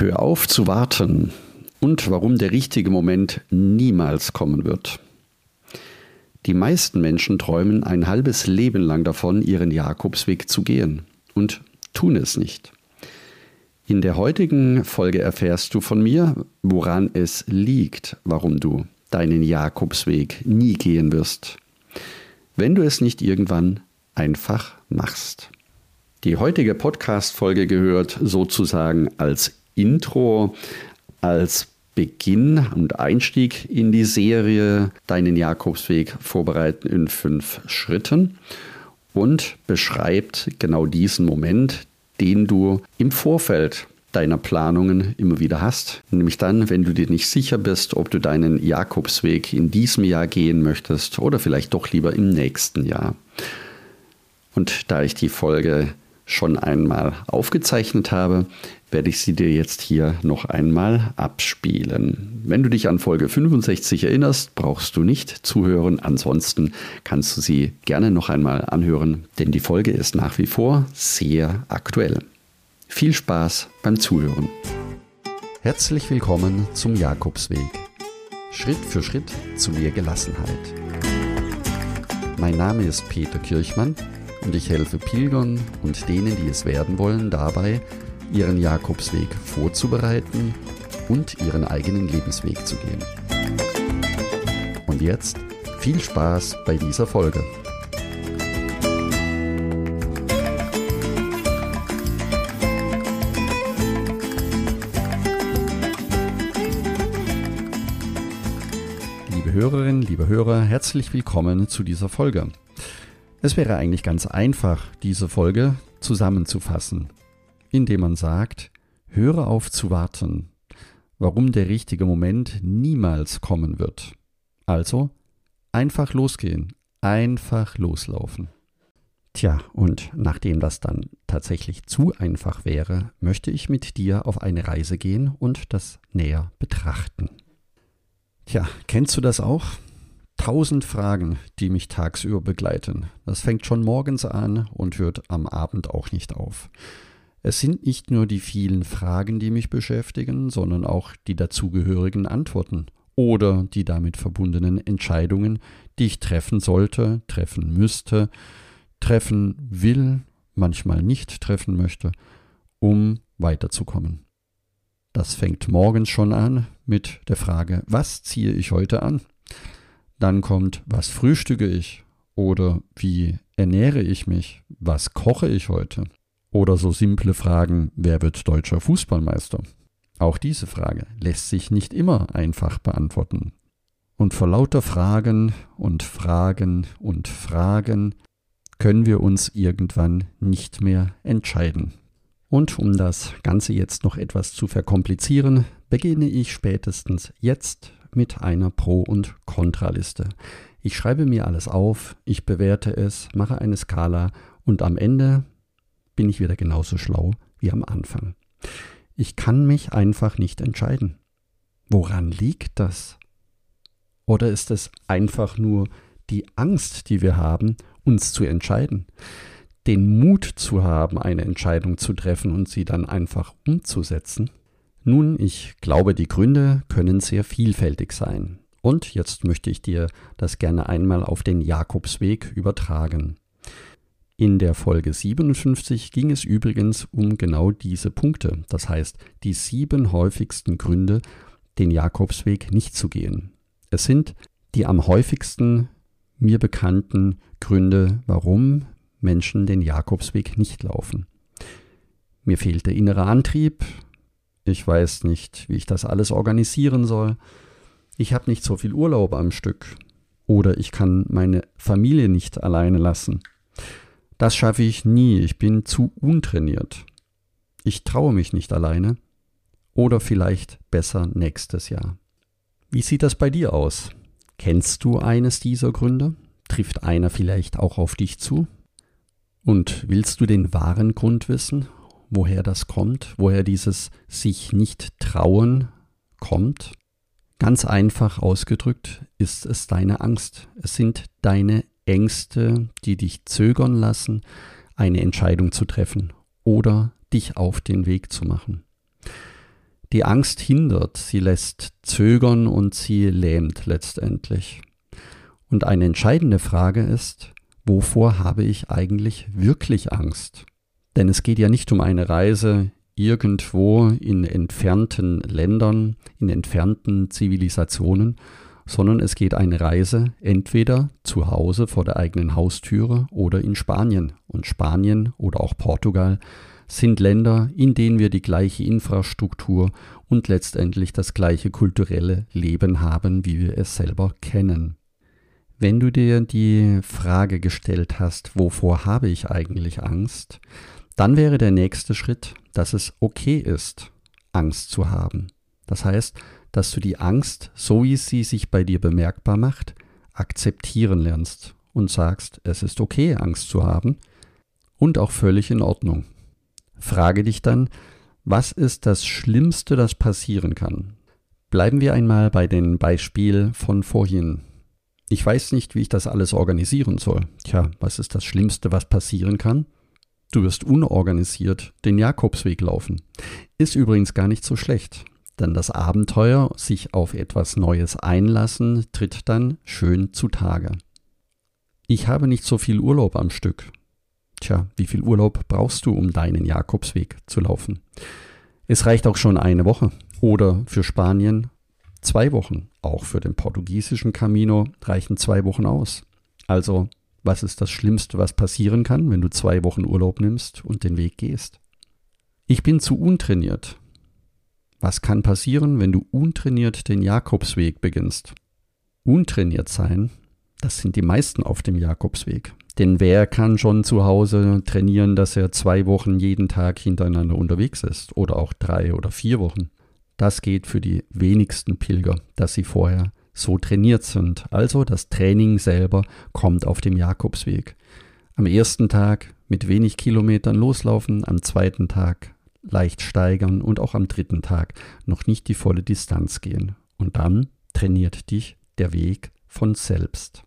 Hör auf zu warten und warum der richtige Moment niemals kommen wird. Die meisten Menschen träumen ein halbes Leben lang davon, ihren Jakobsweg zu gehen und tun es nicht. In der heutigen Folge erfährst du von mir, woran es liegt, warum du deinen Jakobsweg nie gehen wirst, wenn du es nicht irgendwann einfach machst. Die heutige Podcast-Folge gehört sozusagen als Intro, als Beginn und Einstieg in die Serie Deinen Jakobsweg vorbereiten in fünf Schritten und beschreibt genau diesen Moment, den du im Vorfeld deiner Planungen immer wieder hast. Nämlich dann, wenn du dir nicht sicher bist, ob du deinen Jakobsweg in diesem Jahr gehen möchtest oder vielleicht doch lieber im nächsten Jahr. Und da ich die Folge schon einmal aufgezeichnet habe, werde ich sie dir jetzt hier noch einmal abspielen. Wenn du dich an Folge 65 erinnerst, brauchst du nicht zuhören. Ansonsten kannst du sie gerne noch einmal anhören, denn die Folge ist nach wie vor sehr aktuell. Viel Spaß beim Zuhören. Herzlich willkommen zum Jakobsweg. Schritt für Schritt zu mehr Gelassenheit. Mein Name ist Peter Kirchmann und ich helfe Pilgern und denen, die es werden wollen, dabei, ihren Jakobsweg vorzubereiten und ihren eigenen Lebensweg zu gehen. Und jetzt viel Spaß bei dieser Folge. Liebe Hörerinnen, liebe Hörer, herzlich willkommen zu dieser Folge. Es wäre eigentlich ganz einfach, diese Folge zusammenzufassen indem man sagt, höre auf zu warten, warum der richtige Moment niemals kommen wird. Also einfach losgehen, einfach loslaufen. Tja, und nachdem das dann tatsächlich zu einfach wäre, möchte ich mit dir auf eine Reise gehen und das näher betrachten. Tja, kennst du das auch? Tausend Fragen, die mich tagsüber begleiten. Das fängt schon morgens an und hört am Abend auch nicht auf. Es sind nicht nur die vielen Fragen, die mich beschäftigen, sondern auch die dazugehörigen Antworten oder die damit verbundenen Entscheidungen, die ich treffen sollte, treffen müsste, treffen will, manchmal nicht treffen möchte, um weiterzukommen. Das fängt morgens schon an mit der Frage, was ziehe ich heute an? Dann kommt, was frühstücke ich? Oder wie ernähre ich mich? Was koche ich heute? Oder so simple Fragen, wer wird deutscher Fußballmeister? Auch diese Frage lässt sich nicht immer einfach beantworten. Und vor lauter Fragen und Fragen und Fragen können wir uns irgendwann nicht mehr entscheiden. Und um das Ganze jetzt noch etwas zu verkomplizieren, beginne ich spätestens jetzt mit einer Pro- und Kontraliste. Ich schreibe mir alles auf, ich bewerte es, mache eine Skala und am Ende bin ich wieder genauso schlau wie am Anfang. Ich kann mich einfach nicht entscheiden. Woran liegt das? Oder ist es einfach nur die Angst, die wir haben, uns zu entscheiden? Den Mut zu haben, eine Entscheidung zu treffen und sie dann einfach umzusetzen? Nun, ich glaube, die Gründe können sehr vielfältig sein. Und jetzt möchte ich dir das gerne einmal auf den Jakobsweg übertragen. In der Folge 57 ging es übrigens um genau diese Punkte, das heißt die sieben häufigsten Gründe, den Jakobsweg nicht zu gehen. Es sind die am häufigsten mir bekannten Gründe, warum Menschen den Jakobsweg nicht laufen. Mir fehlt der innere Antrieb, ich weiß nicht, wie ich das alles organisieren soll, ich habe nicht so viel Urlaub am Stück oder ich kann meine Familie nicht alleine lassen das schaffe ich nie, ich bin zu untrainiert. Ich traue mich nicht alleine. Oder vielleicht besser nächstes Jahr. Wie sieht das bei dir aus? Kennst du eines dieser Gründe? Trifft einer vielleicht auch auf dich zu? Und willst du den wahren Grund wissen, woher das kommt, woher dieses sich nicht trauen kommt? Ganz einfach ausgedrückt ist es deine Angst. Es sind deine Ängste, die dich zögern lassen, eine Entscheidung zu treffen oder dich auf den Weg zu machen. Die Angst hindert, sie lässt zögern und sie lähmt letztendlich. Und eine entscheidende Frage ist, wovor habe ich eigentlich wirklich Angst? Denn es geht ja nicht um eine Reise irgendwo in entfernten Ländern, in entfernten Zivilisationen, sondern es geht eine Reise entweder zu Hause vor der eigenen Haustüre oder in Spanien. Und Spanien oder auch Portugal sind Länder, in denen wir die gleiche Infrastruktur und letztendlich das gleiche kulturelle Leben haben, wie wir es selber kennen. Wenn du dir die Frage gestellt hast, wovor habe ich eigentlich Angst, dann wäre der nächste Schritt, dass es okay ist, Angst zu haben. Das heißt, dass du die Angst, so wie sie sich bei dir bemerkbar macht, akzeptieren lernst und sagst, es ist okay, Angst zu haben und auch völlig in Ordnung. Frage dich dann, was ist das Schlimmste, das passieren kann? Bleiben wir einmal bei dem Beispiel von vorhin. Ich weiß nicht, wie ich das alles organisieren soll. Tja, was ist das Schlimmste, was passieren kann? Du wirst unorganisiert den Jakobsweg laufen. Ist übrigens gar nicht so schlecht, denn das Abenteuer, sich auf etwas Neues einlassen, tritt dann schön zutage. Ich habe nicht so viel Urlaub am Stück. Tja, wie viel Urlaub brauchst du, um deinen Jakobsweg zu laufen? Es reicht auch schon eine Woche oder für Spanien zwei Wochen. Auch für den portugiesischen Camino reichen zwei Wochen aus. Also, was ist das Schlimmste, was passieren kann, wenn du zwei Wochen Urlaub nimmst und den Weg gehst? Ich bin zu untrainiert. Was kann passieren, wenn du untrainiert den Jakobsweg beginnst? Untrainiert sein, das sind die meisten auf dem Jakobsweg. Denn wer kann schon zu Hause trainieren, dass er zwei Wochen jeden Tag hintereinander unterwegs ist oder auch drei oder vier Wochen? Das geht für die wenigsten Pilger, dass sie vorher so trainiert sind. Also das Training selber kommt auf dem Jakobsweg. Am ersten Tag mit wenig Kilometern loslaufen, am zweiten Tag leicht steigern und auch am dritten Tag noch nicht die volle Distanz gehen. Und dann trainiert dich der Weg von selbst.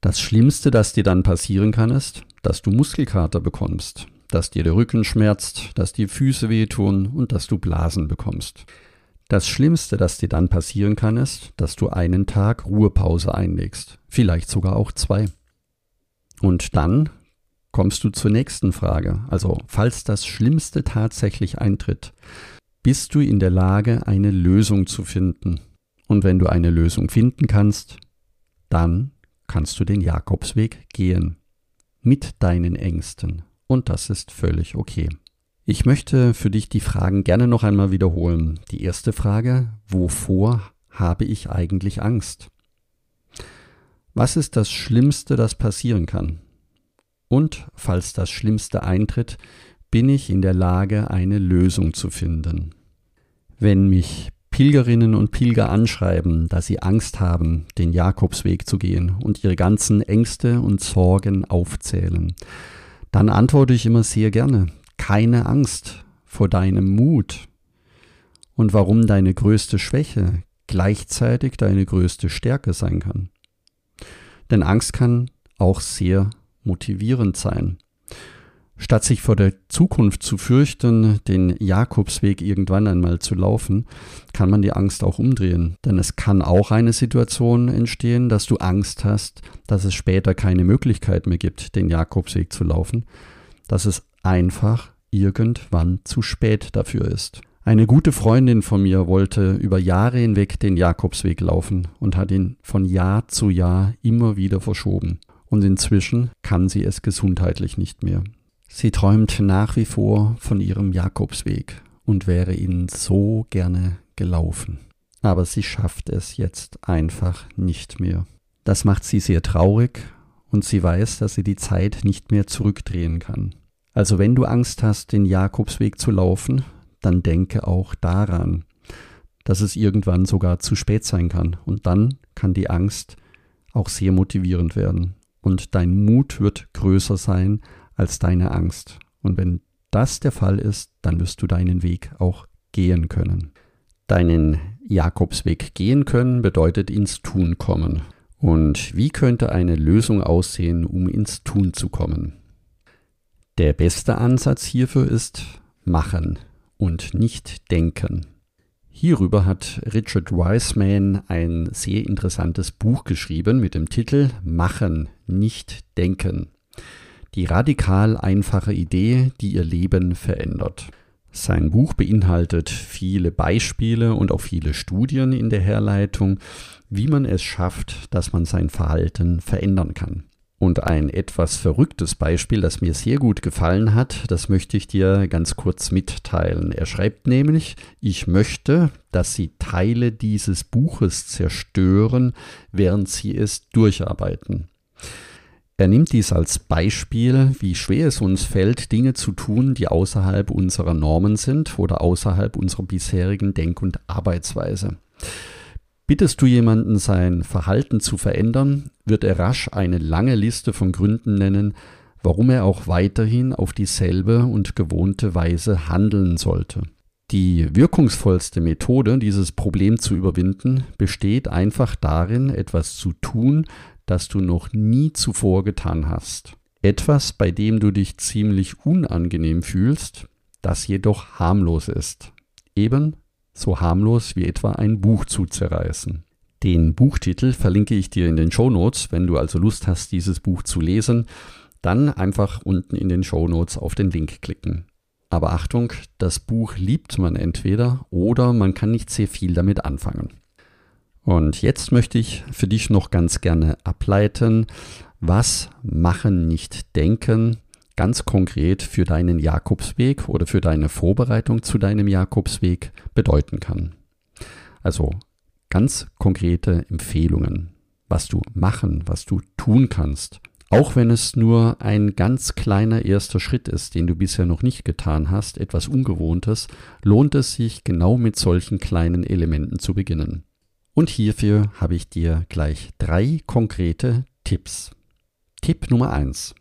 Das Schlimmste, das dir dann passieren kann, ist, dass du Muskelkater bekommst, dass dir der Rücken schmerzt, dass dir Füße wehtun und dass du Blasen bekommst. Das Schlimmste, das dir dann passieren kann, ist, dass du einen Tag Ruhepause einlegst, vielleicht sogar auch zwei. Und dann kommst du zur nächsten Frage. Also, falls das Schlimmste tatsächlich eintritt, bist du in der Lage, eine Lösung zu finden. Und wenn du eine Lösung finden kannst, dann kannst du den Jakobsweg gehen. Mit deinen Ängsten. Und das ist völlig okay. Ich möchte für dich die Fragen gerne noch einmal wiederholen. Die erste Frage, wovor habe ich eigentlich Angst? Was ist das Schlimmste, das passieren kann? Und falls das Schlimmste eintritt, bin ich in der Lage, eine Lösung zu finden. Wenn mich Pilgerinnen und Pilger anschreiben, dass sie Angst haben, den Jakobsweg zu gehen und ihre ganzen Ängste und Sorgen aufzählen, dann antworte ich immer sehr gerne, keine Angst vor deinem Mut und warum deine größte Schwäche gleichzeitig deine größte Stärke sein kann. Denn Angst kann auch sehr motivierend sein. Statt sich vor der Zukunft zu fürchten, den Jakobsweg irgendwann einmal zu laufen, kann man die Angst auch umdrehen. Denn es kann auch eine Situation entstehen, dass du Angst hast, dass es später keine Möglichkeit mehr gibt, den Jakobsweg zu laufen, dass es einfach irgendwann zu spät dafür ist. Eine gute Freundin von mir wollte über Jahre hinweg den Jakobsweg laufen und hat ihn von Jahr zu Jahr immer wieder verschoben. Und inzwischen kann sie es gesundheitlich nicht mehr. Sie träumt nach wie vor von ihrem Jakobsweg und wäre ihn so gerne gelaufen. Aber sie schafft es jetzt einfach nicht mehr. Das macht sie sehr traurig und sie weiß, dass sie die Zeit nicht mehr zurückdrehen kann. Also wenn du Angst hast, den Jakobsweg zu laufen, dann denke auch daran, dass es irgendwann sogar zu spät sein kann. Und dann kann die Angst auch sehr motivierend werden. Und dein Mut wird größer sein als deine Angst. Und wenn das der Fall ist, dann wirst du deinen Weg auch gehen können. Deinen Jakobsweg gehen können bedeutet ins Tun kommen. Und wie könnte eine Lösung aussehen, um ins Tun zu kommen? Der beste Ansatz hierfür ist machen und nicht denken. Hierüber hat Richard Wiseman ein sehr interessantes Buch geschrieben mit dem Titel Machen, nicht denken. Die radikal einfache Idee, die ihr Leben verändert. Sein Buch beinhaltet viele Beispiele und auch viele Studien in der Herleitung, wie man es schafft, dass man sein Verhalten verändern kann. Und ein etwas verrücktes Beispiel, das mir sehr gut gefallen hat, das möchte ich dir ganz kurz mitteilen. Er schreibt nämlich, ich möchte, dass Sie Teile dieses Buches zerstören, während Sie es durcharbeiten. Er nimmt dies als Beispiel, wie schwer es uns fällt, Dinge zu tun, die außerhalb unserer Normen sind oder außerhalb unserer bisherigen Denk- und Arbeitsweise. Bittest du jemanden, sein Verhalten zu verändern, wird er rasch eine lange Liste von Gründen nennen, warum er auch weiterhin auf dieselbe und gewohnte Weise handeln sollte. Die wirkungsvollste Methode, dieses Problem zu überwinden, besteht einfach darin, etwas zu tun, das du noch nie zuvor getan hast. Etwas, bei dem du dich ziemlich unangenehm fühlst, das jedoch harmlos ist. Eben so harmlos wie etwa ein Buch zu zerreißen. Den Buchtitel verlinke ich dir in den Show Notes, wenn du also Lust hast, dieses Buch zu lesen, dann einfach unten in den Show Notes auf den Link klicken. Aber Achtung, das Buch liebt man entweder oder man kann nicht sehr viel damit anfangen. Und jetzt möchte ich für dich noch ganz gerne ableiten, was machen nicht denken ganz konkret für deinen Jakobsweg oder für deine Vorbereitung zu deinem Jakobsweg bedeuten kann. Also ganz konkrete Empfehlungen, was du machen, was du tun kannst. Auch wenn es nur ein ganz kleiner erster Schritt ist, den du bisher noch nicht getan hast, etwas Ungewohntes, lohnt es sich genau mit solchen kleinen Elementen zu beginnen. Und hierfür habe ich dir gleich drei konkrete Tipps. Tipp Nummer eins: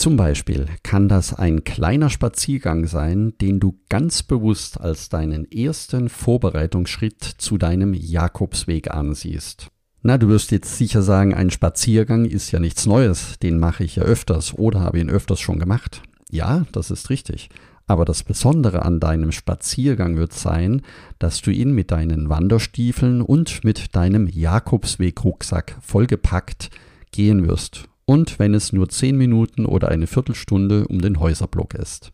Zum Beispiel kann das ein kleiner Spaziergang sein, den du ganz bewusst als deinen ersten Vorbereitungsschritt zu deinem Jakobsweg ansiehst. Na, du wirst jetzt sicher sagen, ein Spaziergang ist ja nichts Neues, den mache ich ja öfters oder habe ihn öfters schon gemacht. Ja, das ist richtig. Aber das Besondere an deinem Spaziergang wird sein, dass du ihn mit deinen Wanderstiefeln und mit deinem Jakobsweg-Rucksack vollgepackt gehen wirst. Und wenn es nur zehn Minuten oder eine Viertelstunde um den Häuserblock ist.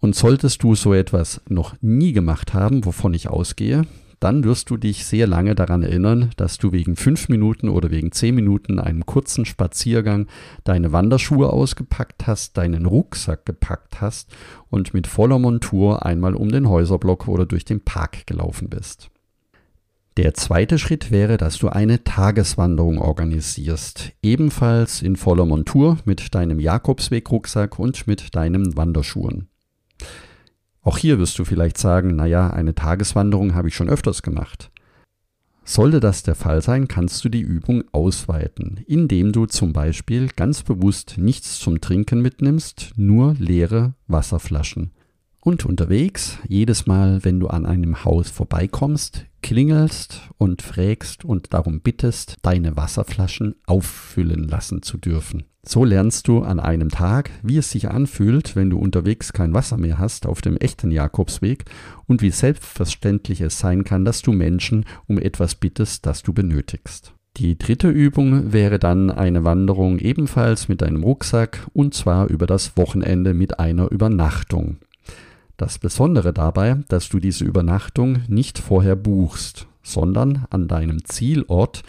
Und solltest du so etwas noch nie gemacht haben, wovon ich ausgehe, dann wirst du dich sehr lange daran erinnern, dass du wegen fünf Minuten oder wegen zehn Minuten einem kurzen Spaziergang deine Wanderschuhe ausgepackt hast, deinen Rucksack gepackt hast und mit voller Montur einmal um den Häuserblock oder durch den Park gelaufen bist. Der zweite Schritt wäre, dass du eine Tageswanderung organisierst, ebenfalls in voller Montur mit deinem Jakobsweg-Rucksack und mit deinen Wanderschuhen. Auch hier wirst du vielleicht sagen, naja, eine Tageswanderung habe ich schon öfters gemacht. Sollte das der Fall sein, kannst du die Übung ausweiten, indem du zum Beispiel ganz bewusst nichts zum Trinken mitnimmst, nur leere Wasserflaschen. Und unterwegs, jedes Mal, wenn du an einem Haus vorbeikommst, klingelst und fragst und darum bittest, deine Wasserflaschen auffüllen lassen zu dürfen. So lernst du an einem Tag, wie es sich anfühlt, wenn du unterwegs kein Wasser mehr hast auf dem echten Jakobsweg und wie selbstverständlich es sein kann, dass du Menschen um etwas bittest, das du benötigst. Die dritte Übung wäre dann eine Wanderung ebenfalls mit deinem Rucksack und zwar über das Wochenende mit einer Übernachtung. Das Besondere dabei, dass du diese Übernachtung nicht vorher buchst, sondern an deinem Zielort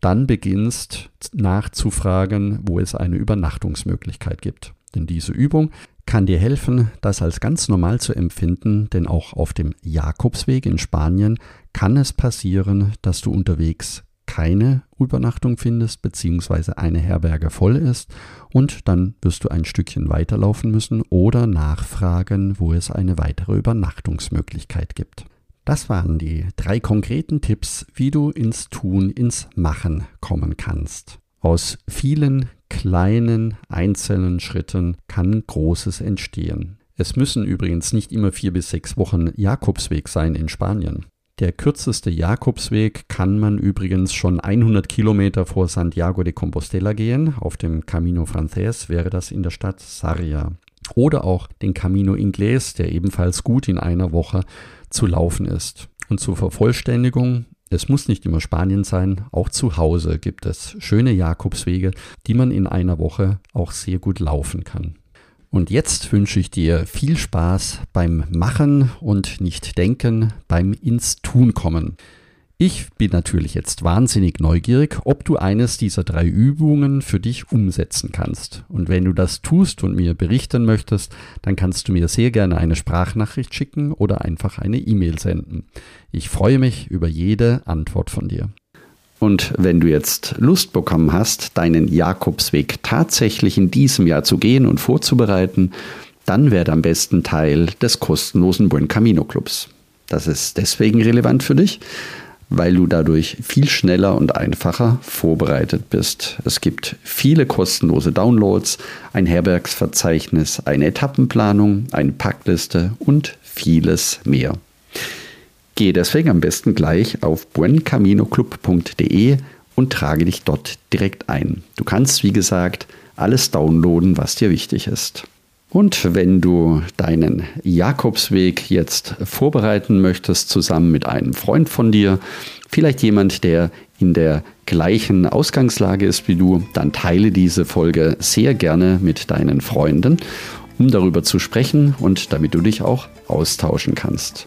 dann beginnst nachzufragen, wo es eine Übernachtungsmöglichkeit gibt. Denn diese Übung kann dir helfen, das als ganz normal zu empfinden, denn auch auf dem Jakobsweg in Spanien kann es passieren, dass du unterwegs keine Übernachtung findest, beziehungsweise eine Herberge voll ist und dann wirst du ein Stückchen weiterlaufen müssen oder nachfragen, wo es eine weitere Übernachtungsmöglichkeit gibt. Das waren die drei konkreten Tipps, wie du ins Tun, ins Machen kommen kannst. Aus vielen kleinen einzelnen Schritten kann Großes entstehen. Es müssen übrigens nicht immer vier bis sechs Wochen Jakobsweg sein in Spanien. Der kürzeste Jakobsweg kann man übrigens schon 100 Kilometer vor Santiago de Compostela gehen. Auf dem Camino Frances wäre das in der Stadt Sarria. Oder auch den Camino Inglés, der ebenfalls gut in einer Woche zu laufen ist. Und zur Vervollständigung, es muss nicht immer Spanien sein, auch zu Hause gibt es schöne Jakobswege, die man in einer Woche auch sehr gut laufen kann. Und jetzt wünsche ich dir viel Spaß beim Machen und nicht Denken, beim ins Tun kommen. Ich bin natürlich jetzt wahnsinnig neugierig, ob du eines dieser drei Übungen für dich umsetzen kannst. Und wenn du das tust und mir berichten möchtest, dann kannst du mir sehr gerne eine Sprachnachricht schicken oder einfach eine E-Mail senden. Ich freue mich über jede Antwort von dir. Und wenn du jetzt Lust bekommen hast, deinen Jakobsweg tatsächlich in diesem Jahr zu gehen und vorzubereiten, dann werde am besten Teil des kostenlosen Buen Camino Clubs. Das ist deswegen relevant für dich, weil du dadurch viel schneller und einfacher vorbereitet bist. Es gibt viele kostenlose Downloads, ein Herbergsverzeichnis, eine Etappenplanung, eine Packliste und vieles mehr. Gehe deswegen am besten gleich auf buencaminoclub.de und trage dich dort direkt ein. Du kannst, wie gesagt, alles downloaden, was dir wichtig ist. Und wenn du deinen Jakobsweg jetzt vorbereiten möchtest, zusammen mit einem Freund von dir, vielleicht jemand, der in der gleichen Ausgangslage ist wie du, dann teile diese Folge sehr gerne mit deinen Freunden, um darüber zu sprechen und damit du dich auch austauschen kannst.